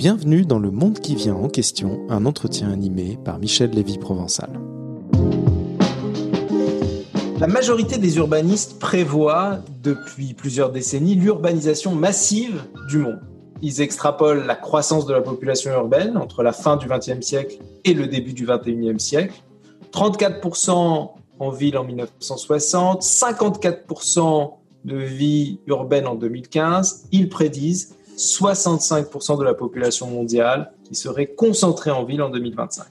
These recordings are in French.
Bienvenue dans Le Monde qui vient en question, un entretien animé par Michel Lévy-Provençal. La majorité des urbanistes prévoient depuis plusieurs décennies l'urbanisation massive du monde. Ils extrapolent la croissance de la population urbaine entre la fin du XXe siècle et le début du XXIe siècle. 34% en ville en 1960, 54% de vie urbaine en 2015. Ils prédisent 65% de la population mondiale qui serait concentrée en ville en 2025.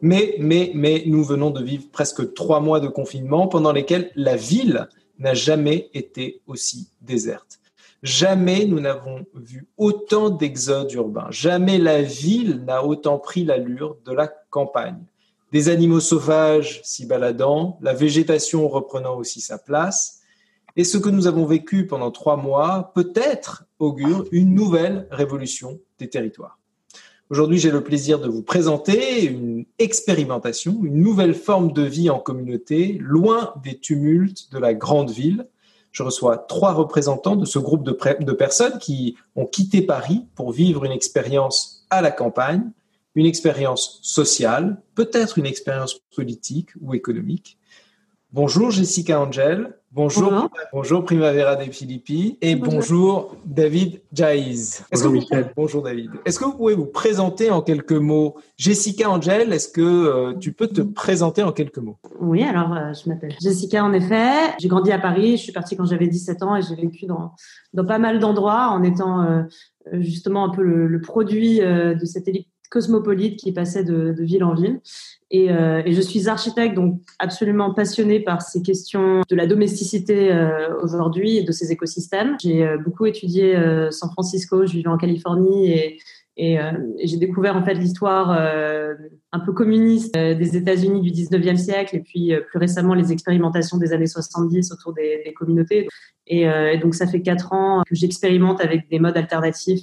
Mais, mais, mais, nous venons de vivre presque trois mois de confinement pendant lesquels la ville n'a jamais été aussi déserte. Jamais nous n'avons vu autant d'exodes urbains. Jamais la ville n'a autant pris l'allure de la campagne. Des animaux sauvages s'y baladant, la végétation reprenant aussi sa place. Et ce que nous avons vécu pendant trois mois peut-être augure une nouvelle révolution des territoires. Aujourd'hui, j'ai le plaisir de vous présenter une expérimentation, une nouvelle forme de vie en communauté, loin des tumultes de la grande ville. Je reçois trois représentants de ce groupe de, personnes qui ont quitté Paris pour vivre une expérience à la campagne, une expérience sociale, peut-être une expérience politique ou économique. Bonjour Jessica Angel. Bonjour, bonjour, Primavera de Filippi et bonjour, David Jaiz. Bonjour Michel. bonjour David. Est-ce que vous pouvez vous présenter en quelques mots? Jessica Angel, est-ce que euh, tu peux te présenter en quelques mots? Oui, alors euh, je m'appelle Jessica en effet. J'ai grandi à Paris, je suis partie quand j'avais 17 ans et j'ai vécu dans, dans pas mal d'endroits en étant euh, justement un peu le, produit de cette élite cosmopolite qui passait de, ville en ville. Et, euh, et, je suis architecte, donc absolument passionnée par ces questions de la domesticité euh, aujourd'hui et de ces écosystèmes. J'ai euh, beaucoup étudié San Francisco, je vivais en Californie et, j'ai découvert en fait l'histoire un peu communiste des États-Unis du 19e siècle et puis plus récemment les expérimentations des années 70 autour des, communautés. Et, donc ça fait quatre ans que j'expérimente avec des modes alternatifs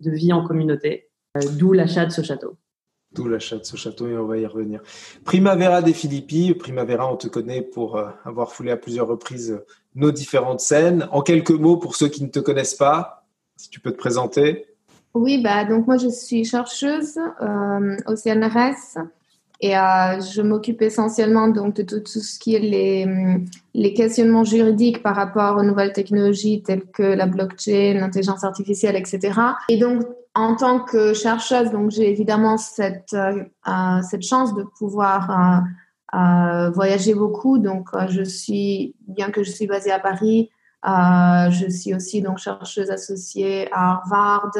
de vie en communauté, d'où l'achat de ce château. D'où l'achat de ce château et on va y revenir. Primavera des Philippi. Primavera, on te connaît pour euh, avoir foulé à plusieurs reprises euh, nos différentes scènes. En quelques mots, pour ceux qui ne te connaissent pas, si tu peux te présenter. Oui, bah, donc moi je suis chercheuse euh, au CNRS et euh, je m'occupe essentiellement donc de tout, tout, ce qui est les, les questionnements juridiques par rapport aux nouvelles technologies telles que la blockchain, l'intelligence artificielle, etc. Et donc en tant que chercheuse, donc j'ai évidemment cette, euh, euh cette chance de pouvoir euh, voyager beaucoup. Donc, je suis, bien que je suis basée à Paris, je suis aussi donc chercheuse associée à Harvard,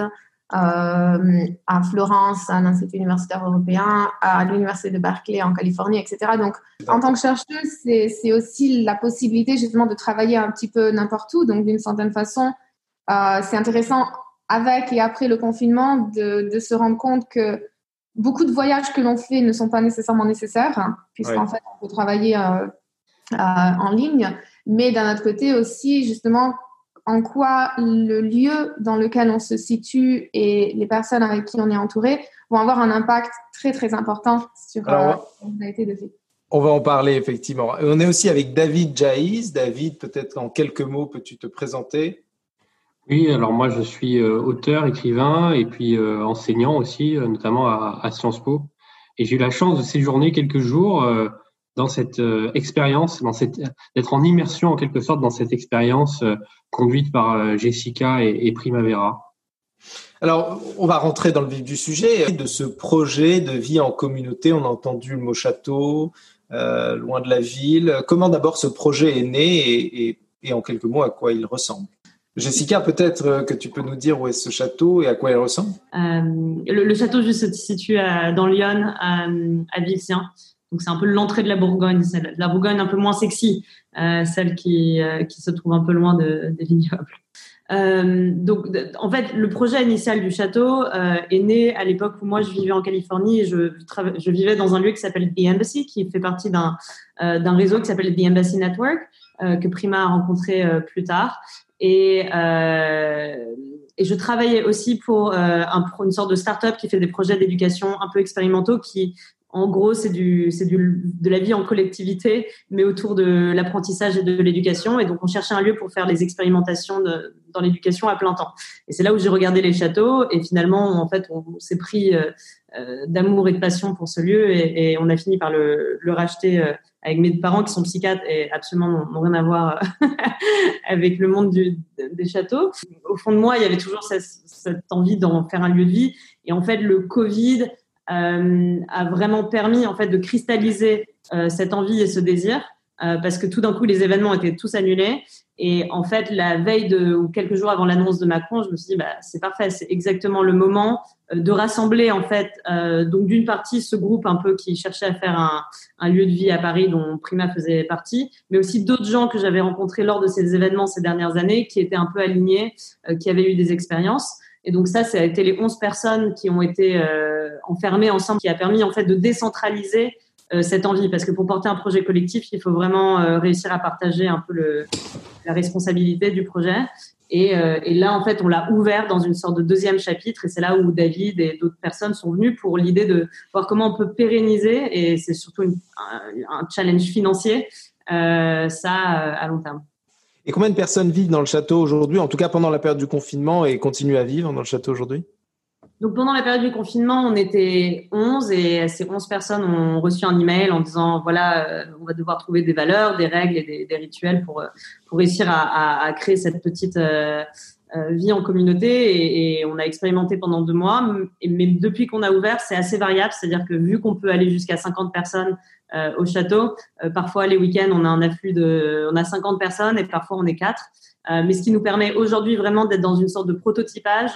à Florence, à l'Institut universitaire européen, à l'Université de Berkeley en Californie, etc. Donc, en tant que chercheuse, c'est aussi la possibilité justement de travailler un petit peu n'importe où. Donc, d'une certaine façon, c'est intéressant avec et après le confinement de, de, se rendre compte que beaucoup de voyages que l'on fait ne sont pas nécessairement nécessaires, hein, puisqu'en fait, on peut travailler euh, euh, en ligne, mais d'un autre côté aussi, justement, en quoi le lieu dans lequel on se situe et les personnes avec qui on est entouré vont avoir un impact très, très important sur euh, la qualité de vie. On va en parler effectivement. On est aussi avec David Jaiz. David, peut-être en quelques mots, peux-tu te présenter? Oui, alors moi je suis euh, auteur, écrivain et puis euh, enseignant aussi, euh, notamment à, Sciences Po. Et j'ai eu la chance de séjourner quelques jours dans cette expérience, dans cette d'être en immersion en quelque sorte dans cette expérience conduite par Jessica et, et, Primavera. Alors, on va rentrer dans le vif du sujet de ce projet de vie en communauté. On a entendu le mot château, loin de la ville. Comment d'abord ce projet est né et, et, et en quelques mots à quoi il ressemble? Jessica, peut-être euh, que tu peux nous dire où est ce château et à quoi il ressemble? Euh, le, château juste se situe dans Lyon, à, à Vilsien. Donc c'est un peu l'entrée de la Bourgogne, celle, la Bourgogne un peu moins sexy, euh, celle qui, euh, qui se trouve un peu loin de, des vignobles. Euh, donc, en fait, le projet initial du château euh, est né à l'époque où moi je vivais en Californie et je, vivais dans un lieu qui s'appelle The Embassy, qui fait partie euh, d'un réseau qui s'appelle The Embassy Network, que Prima a rencontré plus tard. Et, euh, et je travaillais aussi pour, euh, un, pour une sorte de start-up qui fait des projets d'éducation un peu expérimentaux qui, en gros, c'est du, c'est du, de la vie en collectivité, mais autour de l'apprentissage et de l'éducation. Et donc, on cherchait un lieu pour faire les expérimentations de, dans l'éducation à plein temps. Et c'est là où j'ai regardé les châteaux et finalement, en fait, on, s'est pris euh, euh, d'amour et de passion pour ce lieu et, et on a fini par le, le racheter euh, avec mes parents qui sont psychiatres et absolument n'ont rien à voir avec le monde des châteaux. Au fond de moi, il y avait toujours cette, cette envie d'en faire un lieu de vie. Et en fait, le Covid euh, a vraiment permis en fait de cristalliser euh, cette envie et ce désir. Euh, parce que tout d'un coup, les événements étaient tous annulés. Et en fait, la veille de, ou quelques jours avant l'annonce de Macron, je me suis dit, bah, c'est parfait, c'est exactement le moment euh, de rassembler, en fait, euh, donc d'une partie, ce groupe un peu qui cherchait à faire un, un, lieu de vie à Paris dont Prima faisait partie, mais aussi d'autres gens que j'avais rencontrés lors de ces événements ces dernières années, qui étaient un peu alignés, euh, qui avaient eu des expériences. Et donc ça, ça a été les 11 personnes qui ont été euh, enfermées ensemble, qui a permis en fait de décentraliser cette envie parce que pour porter un projet collectif, il faut vraiment euh, réussir à partager un peu le, la responsabilité du projet. Et, euh, et là, en fait, on l'a ouvert dans une sorte de deuxième chapitre et c'est là où David et d'autres personnes sont venus pour l'idée de voir comment on peut pérenniser et c'est surtout un, un, challenge financier, ça à long terme. Et combien de personnes vivent dans le château aujourd'hui, en tout cas pendant la période du confinement et continuent à vivre dans le château aujourd'hui? Donc pendant la période du confinement, on était 11 et ces 11 personnes ont reçu un email en disant voilà, euh, on va devoir trouver des valeurs, des règles et des, des rituels pour euh, pour réussir à, à, à créer cette petite euh, euh, vie en communauté et, et, on a expérimenté pendant deux mois. Mais depuis qu'on a ouvert, c'est assez variable, c'est-à-dire que vu qu'on peut aller jusqu'à 50 personnes euh, au château, parfois les week-ends on a un afflux de, on a 50 personnes et parfois on est quatre. mais ce qui nous permet aujourd'hui vraiment d'être dans une sorte de prototypage.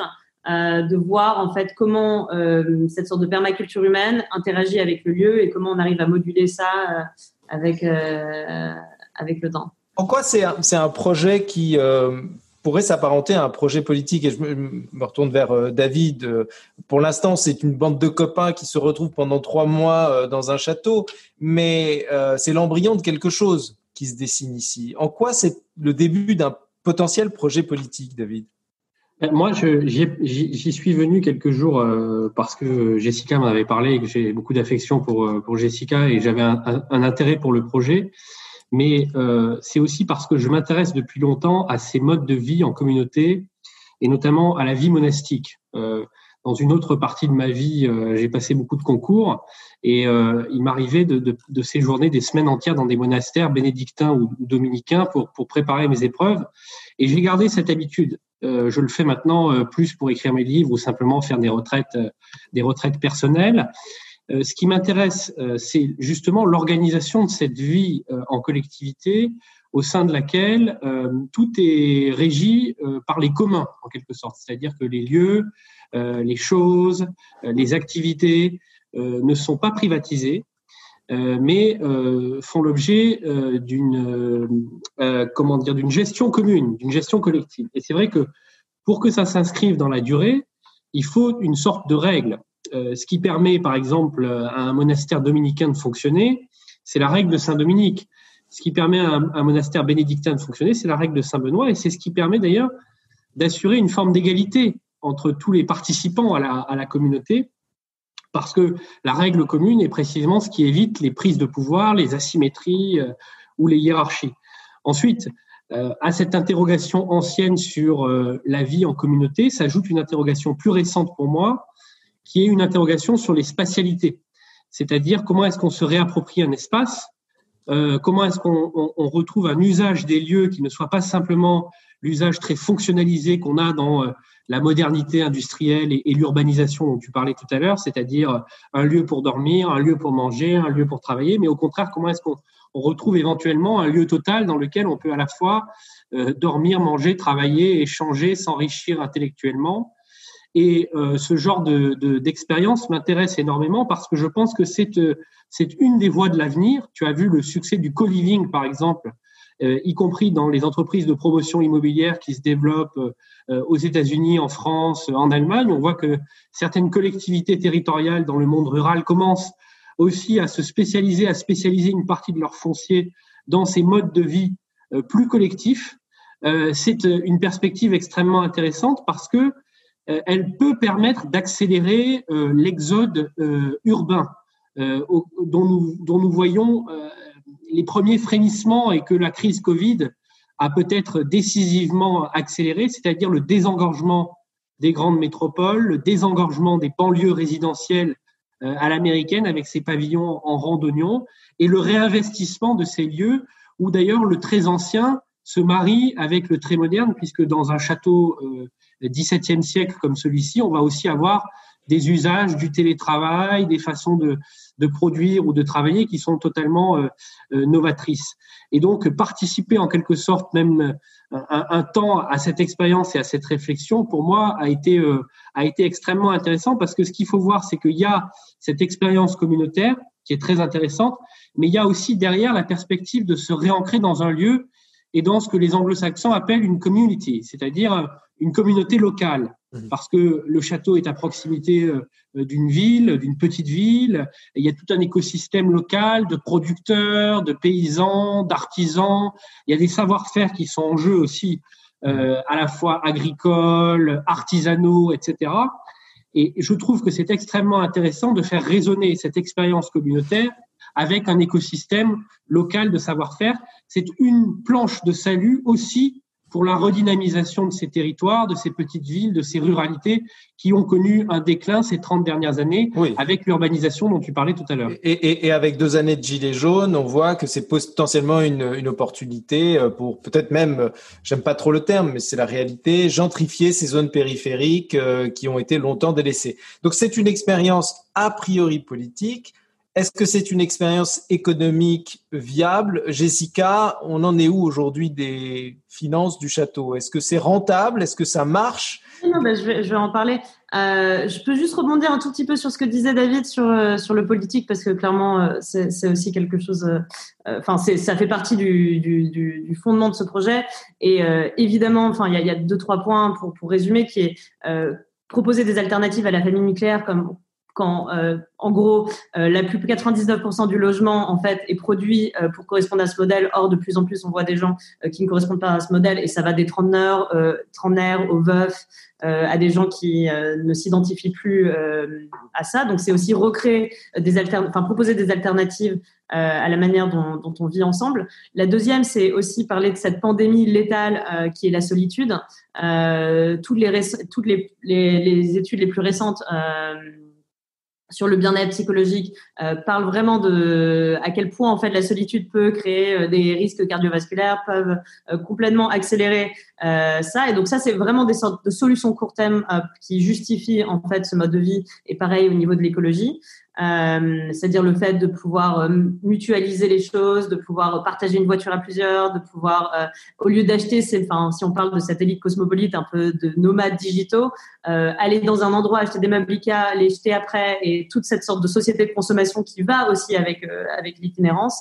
Euh, de voir en fait comment euh, cette sorte de permaculture humaine interagit avec le lieu et comment on arrive à moduler ça euh, avec avec le temps. En quoi c'est un, un projet qui pourrait s'apparenter à un projet politique? Et je me, retourne vers David. Pour l'instant, c'est une bande de copains qui se retrouvent pendant trois mois dans un château, mais c'est l'embryon de quelque chose qui se dessine ici. En quoi c'est le début d'un potentiel projet politique, David? Moi, j'y suis venu quelques jours euh, parce que Jessica m'en avait parlé et que j'ai beaucoup d'affection pour, euh, pour Jessica et j'avais un, un, intérêt pour le projet. Mais euh, c'est aussi parce que je m'intéresse depuis longtemps à ces modes de vie en communauté et notamment à la vie monastique. Euh, dans une autre partie de ma vie, euh, j'ai passé beaucoup de concours et il m'arrivait de, de, de, séjourner des semaines entières dans des monastères bénédictins ou dominicains pour, pour préparer mes épreuves. Et j'ai gardé cette habitude. Euh, je le fais maintenant euh, plus pour écrire mes livres ou simplement faire des retraites, euh, des retraites personnelles. ce qui m'intéresse, c'est justement l'organisation de cette vie en collectivité au sein de laquelle tout est régi par les communs, en quelque sorte. C'est-à-dire que les lieux, les choses, les activités ne sont pas privatisés, euh, mais euh, font l'objet euh, d'une comment dire d'une gestion commune, d'une gestion collective. Et c'est vrai que pour que ça s'inscrive dans la durée, il faut une sorte de règle. ce qui permet, par exemple, à un monastère dominicain de fonctionner, c'est la règle de Saint Dominique. Ce qui permet à un, monastère bénédictin de fonctionner, c'est la règle de Saint Benoît, et c'est ce qui permet d'ailleurs d'assurer une forme d'égalité entre tous les participants à la communauté parce que la règle commune est précisément ce qui évite les prises de pouvoir, les asymétries euh, ou les hiérarchies. Ensuite, euh, à cette interrogation ancienne sur euh, la vie en communauté s'ajoute une interrogation plus récente pour moi, qui est une interrogation sur les spatialités, c'est-à-dire comment est-ce qu'on se réapproprie un espace, comment est-ce qu'on retrouve un usage des lieux qui ne soit pas simplement l'usage très fonctionnalisé qu'on a dans la modernité industrielle et, l'urbanisation dont tu parlais tout à l'heure, c'est-à-dire un lieu pour dormir, un lieu pour manger, un lieu pour travailler, mais au contraire, comment est-ce qu'on retrouve éventuellement un lieu total dans lequel on peut à la fois euh, dormir, manger, travailler, échanger, s'enrichir intellectuellement. Et euh, ce genre d'expérience de, m'intéresse énormément parce que je pense que c'est euh, une des voies de l'avenir. Tu as vu le succès du co-living, par exemple, euh, y compris dans les entreprises de promotion immobilière qui se développent euh, aux États-Unis, en France, en Allemagne. On voit que certaines collectivités territoriales dans le monde rural commencent aussi à se spécialiser, à spécialiser une partie de leur foncier dans ces modes de vie euh, plus collectifs. C'est une perspective extrêmement intéressante parce que elle peut permettre d'accélérer l'exode urbain dont nous, voyons les premiers frémissements et que la crise Covid a peut-être décisivement accéléré, c'est-à-dire le désengorgement des grandes métropoles, le désengorgement des banlieues résidentielles euh, à l'américaine avec ses pavillons en rang d'oignon et le réinvestissement de ces lieux où d'ailleurs le très ancien se marie avec le très moderne puisque dans un château euh, XVIIe siècle comme celui-ci, on va aussi avoir des usages du télétravail, des façons de, de produire ou de travailler qui sont totalement euh, euh, novatrices. Et donc participer en quelque sorte même euh, un, temps à cette expérience et à cette réflexion, pour moi, a été a été extrêmement intéressant parce que ce qu'il faut voir, c'est qu'il y a cette expérience communautaire qui est très intéressante, mais il y a aussi derrière la perspective de se réancrer dans un lieu et dans ce que les anglo-saxons appellent une community, c'est-à-dire une communauté locale. Mhm. parce que le château est à proximité euh, d'une ville, d'une petite ville. il y a tout un écosystème local de producteurs, de paysans, d'artisans. Il y a des savoir-faire qui sont en jeu aussi, euh, à la fois agricoles, artisanaux, etc. Et je trouve que c'est extrêmement intéressant de faire résonner cette expérience communautaire avec un écosystème local de savoir-faire. C'est une planche de salut aussi pour la redynamisation de ces territoires, de ces petites villes, de ces ruralités qui ont connu un déclin ces 30 dernières années avec l'urbanisation dont tu parlais tout à l'heure. Et, et, et, avec deux années de gilets jaunes, on voit que c'est potentiellement une, une opportunité euh, pour peut-être même, euh, j'aime pas trop le terme, mais c'est la réalité, gentrifier ces zones périphériques euh, qui ont été longtemps délaissées. Donc c'est une expérience a priori politique est-ce que c'est une expérience économique viable? Jessica, on en est où aujourd'hui des finances du château? Est-ce que c'est rentable? Est-ce que ça marche? Non, ben, je, vais, en parler. Euh, je peux juste rebondir un tout petit peu sur ce que disait David sur, euh, sur le politique, parce que clairement, euh, c'est aussi quelque chose. Enfin, ça fait partie du, du, fondement de ce projet. Et évidemment, il y a, y a, deux trois points pour, pour résumer, qui est proposer des alternatives à la famille nucléaire, comme quand euh, en gros euh, la plus 99% du logement en fait est produit euh, pour correspondre à ce modèle. Or de plus en plus on voit des gens qui ne correspondent pas à ce modèle et ça va des trentenaires, trentenaires aux veufs, à des gens qui ne s'identifient plus à ça. Donc c'est aussi recréer des enfin proposer des alternatives à la manière dont, on vit ensemble. La deuxième, c'est aussi parler de cette pandémie létale qui est la solitude. toutes les, toutes les, les, études les plus récentes sur le bien-être psychologique euh, parle vraiment de à quel point en fait la solitude peut créer euh, des risques cardiovasculaires, peuvent euh, complètement accélérer ça. Et donc ça c'est vraiment des sortes de solutions court terme qui justifient en fait ce mode de vie. Et pareil au niveau de l'écologie. Euh, c'est-à-dire le fait de pouvoir euh, mutualiser les choses, de pouvoir partager une voiture à plusieurs, de pouvoir, euh, au lieu d'acheter, enfin, si on parle de satellite cosmopolite, un peu de nomades digitaux, aller dans un endroit, acheter des meubles les jeter après, et toute cette sorte de société de consommation qui va aussi avec avec l'itinérance,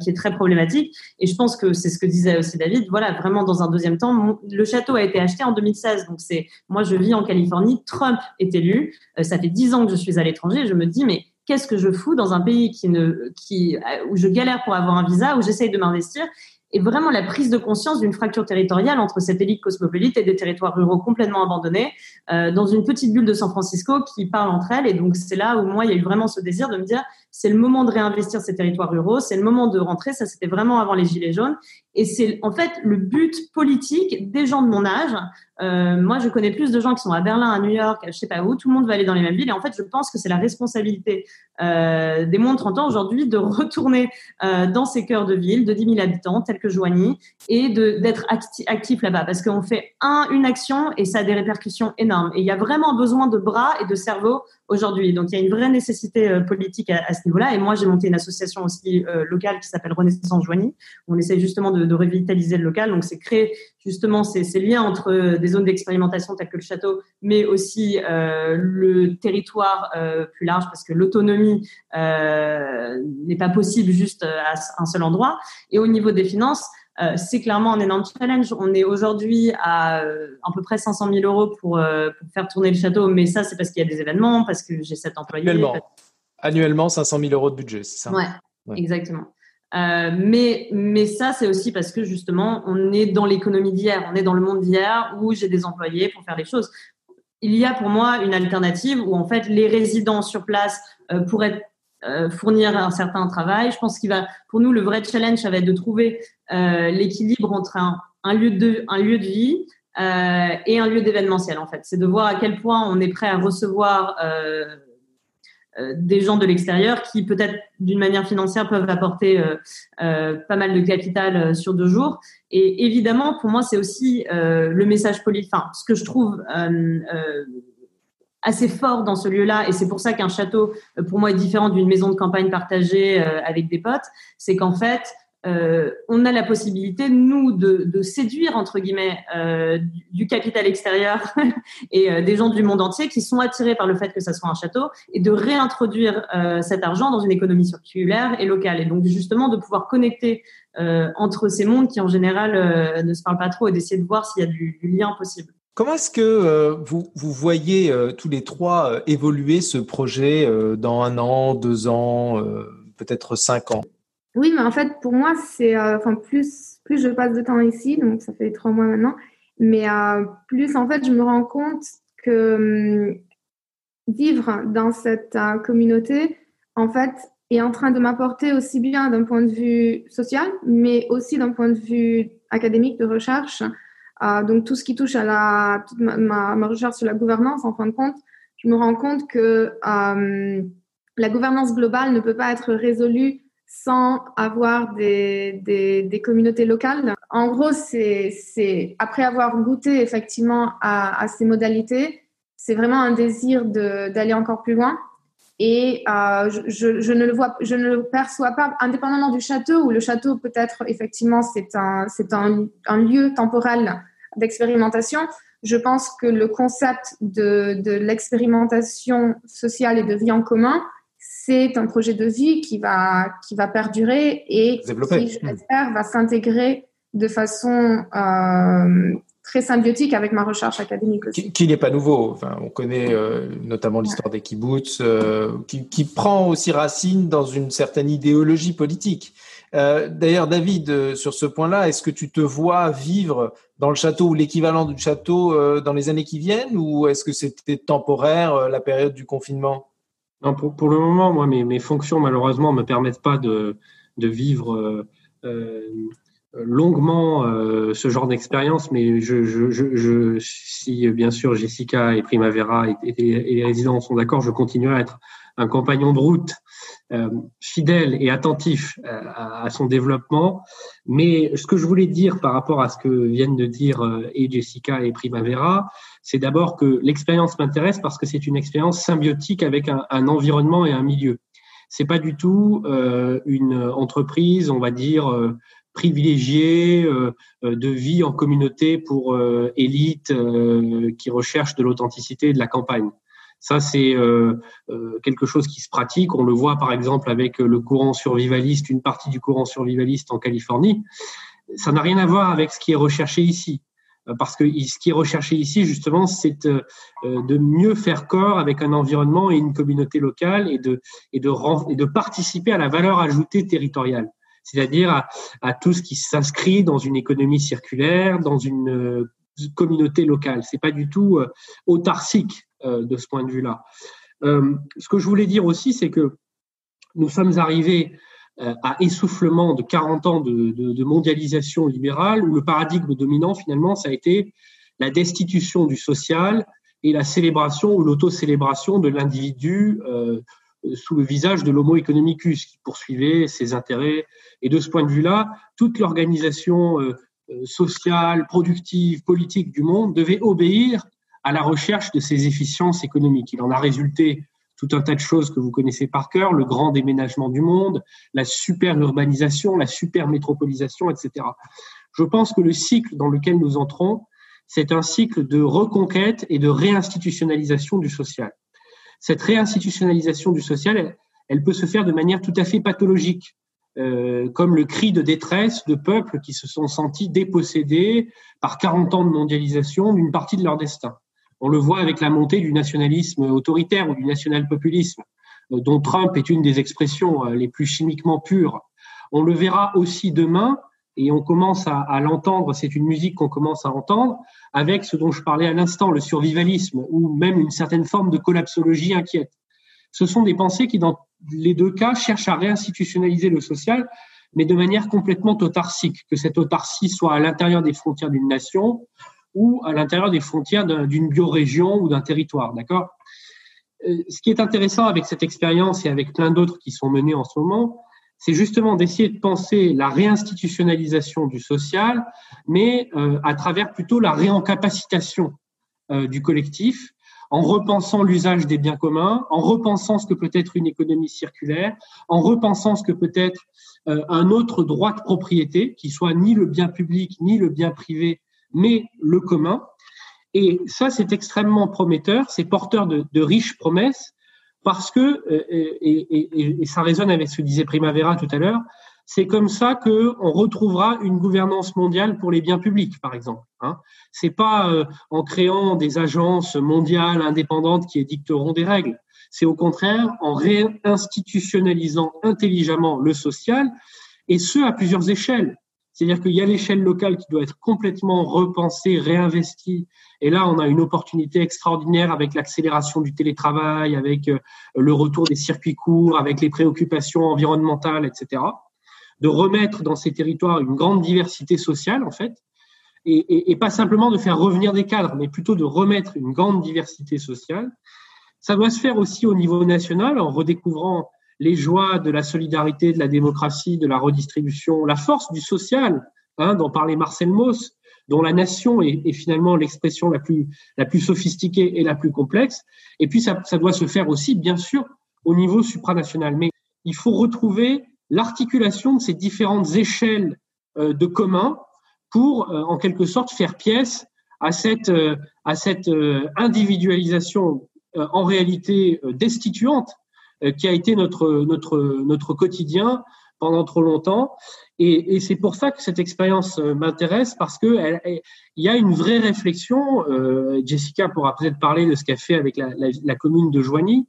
qui est très problématique. Et je pense que c'est ce que disait aussi David. Voilà, vraiment dans un deuxième temps, le château a été acheté en 2016, donc c'est, moi je vis en Californie, Trump est élu, ça fait dix ans que je suis à l'étranger, je me dis mais qu'est-ce que je fous dans un pays qui ne, qui, où je galère pour avoir un visa, où j'essaye de m'investir et vraiment la prise de conscience d'une fracture territoriale entre cette élite cosmopolite et des territoires ruraux complètement abandonnés euh, dans une petite bulle de San Francisco qui parle entre elles. Et donc c'est là où moi il y a eu vraiment ce désir de me dire c'est le moment de réinvestir ces territoires ruraux, c'est le moment de rentrer. Ça c'était vraiment avant les gilets jaunes et c'est en fait le but politique des gens de mon âge euh, moi, je connais plus de gens qui sont à Berlin, à New York, je sais pas où. Tout le monde va aller dans les mêmes villes. Et en fait, je pense que c'est la responsabilité euh, des moins de 30 ans aujourd'hui de retourner euh, dans ces cœurs de ville de 10 000 habitants, tels que Joigny, et d'être acti actif là-bas. Parce qu'on fait un, une action et ça a des répercussions énormes. Et il y a vraiment besoin de bras et de cerveau aujourd'hui. Donc, il y a une vraie nécessité politique à, à, ce niveau-là. Et moi, j'ai monté une association aussi euh, locale qui s'appelle Renaissance Joigny. On essaie justement de, de revitaliser le local. Donc, c'est créer justement ces, ces, liens entre euh, des zones d'expérimentation telles que le château, mais aussi euh, le territoire euh, plus large, parce que l'autonomie n'est pas possible juste à un seul endroit. Et au niveau des finances, euh, c'est clairement un énorme challenge. On est aujourd'hui à euh, à peu près 500 000 euros pour, euh, pour faire tourner le château, mais ça, c'est parce qu'il y a des événements, parce que j'ai sept employés. Annuellement 500 000 euros de budget, c'est ça ouais, exactement. mais, mais ça, c'est aussi parce que justement, on est dans l'économie d'hier, on est dans le monde d'hier où j'ai des employés pour faire les choses. Il y a pour moi une alternative où en fait les résidents sur place pourraient fournir un certain travail. Je pense qu'il va, pour nous, le vrai challenge, ça va être de trouver l'équilibre entre un, un, lieu de, un lieu de vie et un lieu d'événementiel, en fait. C'est de voir à quel point on est prêt à recevoir euh, des gens de l'extérieur qui peut-être d'une manière financière peuvent apporter euh, euh, pas mal de capital sur deux jours. Et évidemment, pour moi, c'est aussi le message politique. Ce que je trouve assez fort dans ce lieu-là, et c'est pour ça qu'un château, pour moi, est différent d'une maison de campagne partagée avec des potes, c'est qu'en fait, euh, on a la possibilité, nous, de, séduire, entre guillemets, euh, du, capital extérieur et euh, des gens du monde entier qui sont attirés par le fait que ça soit un château et de réintroduire cet argent dans une économie circulaire et locale. Et donc, justement, de pouvoir connecter entre ces mondes qui, en général, ne se parlent pas trop et d'essayer de voir s'il y a du, lien possible. Comment est-ce que vous, vous, voyez tous les trois évoluer ce projet dans un an, deux ans, peut-être cinq ans? Oui, mais en fait, pour moi, c'est, euh, enfin, plus, plus je passe de temps ici, donc ça fait trois mois maintenant, mais euh, plus, en fait, je me rends compte que hum, vivre dans cette euh, communauté, en fait, est en train de m'apporter aussi bien d'un point de vue social, mais aussi d'un point de vue académique de recherche. donc, tout ce qui touche à la, toute ma, ma, recherche sur la gouvernance, en fin de compte, je me rends compte que hum, la gouvernance globale ne peut pas être résolue sans avoir des, des, des, communautés locales. En gros, c'est après avoir goûté effectivement à, à ces modalités, c'est vraiment un désir d'aller encore plus loin. Et euh, je, je, ne le vois, je ne le perçois pas indépendamment du château, où le château peut-être effectivement c'est un, c'est un, un lieu temporel d'expérimentation. Je pense que le concept de, de l'expérimentation sociale et de vie en commun, c'est un projet de vie qui va, qui va perdurer et qui, je l'espère, va s'intégrer de façon euh, très symbiotique avec ma recherche académique aussi. Qui, n'est pas nouveau. Enfin, on connaît euh, notamment l'histoire des kibbutz, euh, qui, qui, prend aussi racine dans une certaine idéologie politique. D'ailleurs, David, sur ce point-là, est-ce que tu te vois vivre dans le château ou l'équivalent du château dans les années qui viennent, ou est-ce que c'était temporaire la période du confinement? Non, pour, le moment, moi, mes, fonctions, malheureusement, ne me permettent pas de, de vivre euh, euh longuement euh, ce genre d'expérience, mais je, je, je, si bien sûr Jessica et Primavera et, et, les résidents sont d'accord, je continuerai à être un compagnon de route fidèle et attentif euh, à, son développement. Mais ce que je voulais dire par rapport à ce que viennent de dire euh, et Jessica et Primavera, c'est d'abord que l'expérience m'intéresse parce que c'est une expérience symbiotique avec un, un, environnement et un milieu. C'est pas du tout une entreprise, on va dire privilégiée de vie en communauté pour élite qui recherche de l'authenticité et de la campagne. Ça, c'est euh, euh, quelque chose qui se pratique. On le voit par exemple avec le courant survivaliste, une partie du courant survivaliste en Californie. Ça n'a rien à voir avec ce qui est recherché ici. Euh, parce que ce qui est recherché ici, justement, c'est de mieux faire corps avec un environnement et une communauté locale et de, et de, et de participer à la valeur ajoutée territoriale c'est-à-dire à, tout ce qui s'inscrit dans une économie circulaire, dans une communauté locale. C'est pas du tout autarcique euh, de ce point de vue-là. Euh, ce que je voulais dire aussi, c'est que nous sommes arrivés euh, à essoufflement de 40 ans de, mondialisation libérale, où le paradigme dominant, finalement, ça a été la destitution du social et la célébration ou l'autocélébration de l'individu sous le visage de l'homo economicus, qui poursuivait ses intérêts. Et de ce point de vue-là, toute l'organisation sociale, productive, politique du monde devait obéir à la recherche de ces efficiences économiques. Il en a résulté tout un tas de choses que vous connaissez par cœur, le grand déménagement du monde, la super urbanisation, la super métropolisation, etc. Je pense que le cycle dans lequel nous entrons, c'est un cycle de reconquête et de réinstitutionnalisation du social. Cette réinstitutionnalisation du social, elle, peut se faire de manière tout à fait pathologique, euh, comme le cri de détresse de peuples qui se sont sentis dépossédés par 40 ans de mondialisation d'une partie de leur destin. On le voit avec la montée du nationalisme autoritaire ou du national-populisme, euh, dont Trump est une des expressions euh, les plus chimiquement pures. On le verra aussi demain, et on commence à, l'entendre, c'est une musique qu'on commence à entendre, avec ce dont je parlais à l'instant, le survivalisme, ou même une certaine forme de collapsologie inquiète. ce sont des pensées qui, dans les deux cas, cherchent à réinstitutionnaliser le social, mais de manière complètement autarcique, que cette autarcie soit à l'intérieur des frontières d'une nation ou à l'intérieur des frontières d'une biorégion ou d'un territoire, d'accord? Euh, Ce qui est intéressant avec cette expérience et avec plein d'autres qui sont menées en ce moment, c'est justement d'essayer de penser la réinstitutionnalisation du social, mais euh, à travers plutôt la réencapacitation euh, du collectif, en repensant l'usage des biens communs, en repensant ce que peut être une économie circulaire, en repensant ce que peut être un autre droit de propriété, qui soit ni le bien public ni le bien privé, mais le commun. Et ça, c'est extrêmement prometteur, c'est porteur de, riches promesses, parce que, euh, et, ça résonne avec ce que disait Primavera tout à l'heure, c'est comme ça que on retrouvera une gouvernance mondiale pour les biens publics, par exemple. Hein. C'est pas euh, en créant des agences mondiales indépendantes qui édicteront des règles. C'est au contraire en réinstitutionnalisant intelligemment le social, et ce à plusieurs échelles. C'est-à-dire qu'il y a l'échelle locale qui doit être complètement repensée, réinvestie. Et là, on a une opportunité extraordinaire avec l'accélération du télétravail, avec euh, le retour des circuits courts, avec les préoccupations environnementales, etc. De remettre dans ces territoires une grande diversité sociale, en fait, et, et, et pas simplement de faire revenir des cadres, mais plutôt de remettre une grande diversité sociale. Ça doit se faire aussi au niveau national en redécouvrant les joies de la solidarité, de la démocratie, de la redistribution, la force du social, hein, dont parlait Marcel Mauss, dont la nation est, finalement l'expression la plus, la plus sophistiquée et la plus complexe. Et puis, ça, ça doit se faire aussi, bien sûr, au niveau supranational. Mais il faut retrouver l'articulation de ces différentes échelles euh, de commun pour, euh, en quelque sorte, faire pièce à cette, euh, à cette individualisation en réalité destituante euh, qui a été notre, notre, notre quotidien pendant trop longtemps. Et, et c'est pour ça que cette expérience euh, m'intéresse parce que il y a une vraie réflexion. Euh, Jessica pourra peut-être parler de ce qu'a fait avec la, la, la, commune de Joigny,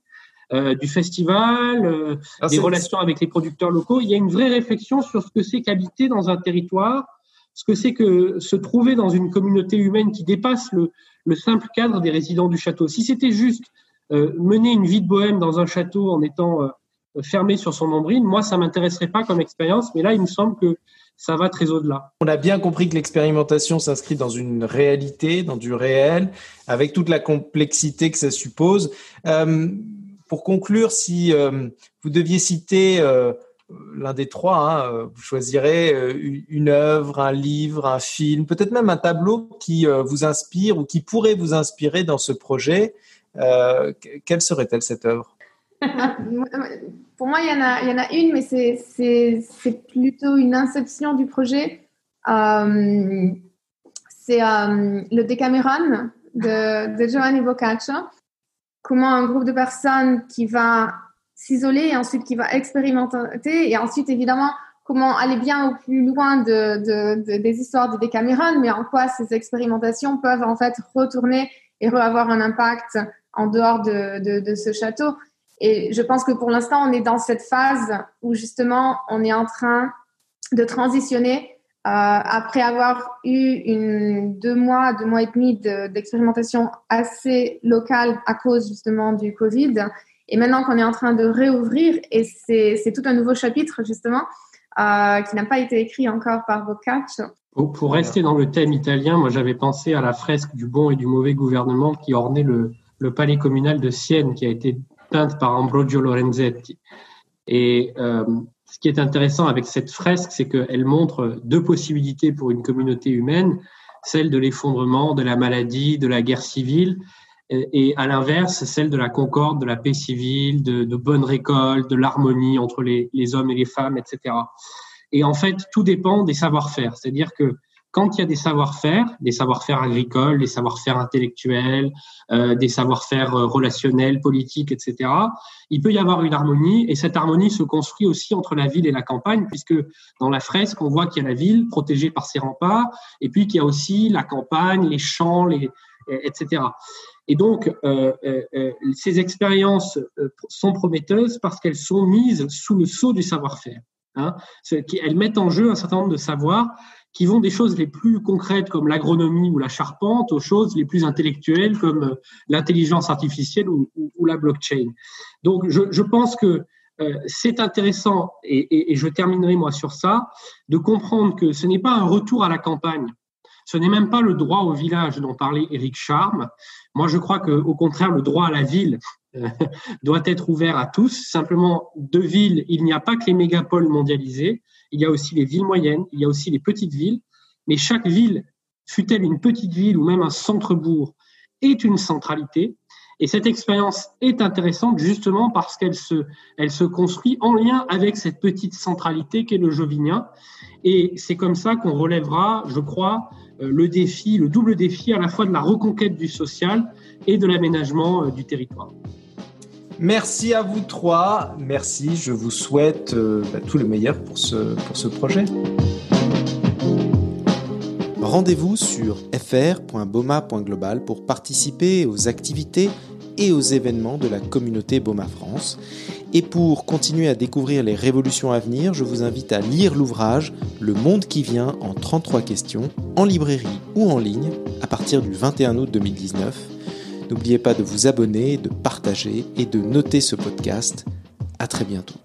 euh, du festival, euh, ah, des relations avec les producteurs locaux. Il y a une vraie réflexion sur ce que c'est qu'habiter dans un territoire, ce que c'est que se trouver dans une communauté humaine qui dépasse le, le simple cadre des résidents du château. Si c'était juste euh, mener une vie de bohème dans un château en étant euh, fermé sur son nombril, moi, ça m'intéresserait pas comme expérience, mais là, il me semble que ça va très au-delà. On a bien compris que l'expérimentation s'inscrit dans une réalité, dans du réel, avec toute la complexité que ça suppose. Euh, pour conclure, si euh, vous deviez citer euh, l'un des trois, hein, vous choisirez une œuvre, un livre, un film, peut-être même un tableau qui vous inspire ou qui pourrait vous inspirer dans ce projet. Euh, quelle serait-elle cette œuvre? Pour moi, il y, en a, une, mais c'est plutôt une inception du projet. Euh, c'est euh, le Decameron de, Giovanni Boccaccio. Comment un groupe de personnes qui va s'isoler et ensuite qui va expérimenter et ensuite évidemment comment aller bien au plus loin de, de, des histoires de Decameron, mais en quoi ces expérimentations peuvent en fait retourner et avoir un impact en dehors de, ce château. Et je pense que pour l'instant, on est dans cette phase où justement, on est en train de transitionner euh, après avoir eu une, deux mois, deux mois et demi d'expérimentation assez locale à cause justement du Covid. Et maintenant qu'on est en train de réouvrir, et c'est tout un nouveau chapitre justement, euh, qui n'a pas été écrit encore par Boccaccio. Pour rester dans le thème italien, moi j'avais pensé à la fresque du bon et du mauvais gouvernement qui ornait le, le palais communal de Sienne qui a été peinte par Ambrogio Lorenzetti. Et euh, ce qui est intéressant avec cette fresque, c'est qu'elle montre deux possibilités pour une communauté humaine, celle de l'effondrement, de la maladie, de la guerre civile, et, à l'inverse, celle de la concorde, de la paix civile, de, bonnes récoltes, de l'harmonie entre les, les hommes et les femmes, etc. Et en fait, tout dépend des savoir-faire. C'est-à-dire que quand il y a des savoir-faire, des savoir-faire agricoles, des savoir-faire intellectuels, euh, des savoir-faire euh, relationnels, politiques, etc., il peut y avoir une harmonie et cette harmonie se construit aussi entre la ville et la campagne, puisque dans la fresque, on voit qu'il y a la ville protégée par ses remparts et puis qu'il y a aussi la campagne, les champs, etc. Et donc, euh, ces expériences sont prometteuses parce qu'elles sont mises sous le sceau du savoir-faire. Hein, elles mettent en jeu un certain nombre de savoirs qui vont des choses les plus concrètes comme l'agronomie ou la charpente aux choses les plus intellectuelles comme euh, l'intelligence artificielle ou, la blockchain. Donc je, je pense que euh, c'est intéressant, et, et, je terminerai moi sur ça, de comprendre que ce n'est pas un retour à la campagne. Ce n'est même pas le droit au village dont parlait Éric Charme. Moi, je crois qu'au contraire, le droit à la ville doit être ouvert à tous. Simplement, de villes, il n'y a pas que les mégapoles mondialisées, il y a aussi les villes moyennes, il y a aussi les petites villes. Mais chaque ville, fût-elle une petite ville ou même un centre-bourg, est une centralité. Et cette expérience est intéressante justement parce qu'elle se, se construit en lien avec cette petite centralité qu'est le Jovinien. Et c'est comme ça qu'on relèvera, je crois, euh, le défi, le double défi à la fois de la reconquête du social et de l'aménagement euh, du territoire. Merci à vous trois. Merci. Je vous souhaite euh, bah, tout le meilleur pour ce, pour ce projet. Rendez-vous sur fr.boma.global pour participer aux activités et aux événements de la communauté Boma France. Et pour continuer à découvrir les révolutions à venir, je vous invite à lire l'ouvrage Le monde qui vient en 33 questions, en librairie ou en ligne, à partir du 21 août 2019. N'oubliez pas de vous abonner, de partager et de noter ce podcast. À très bientôt.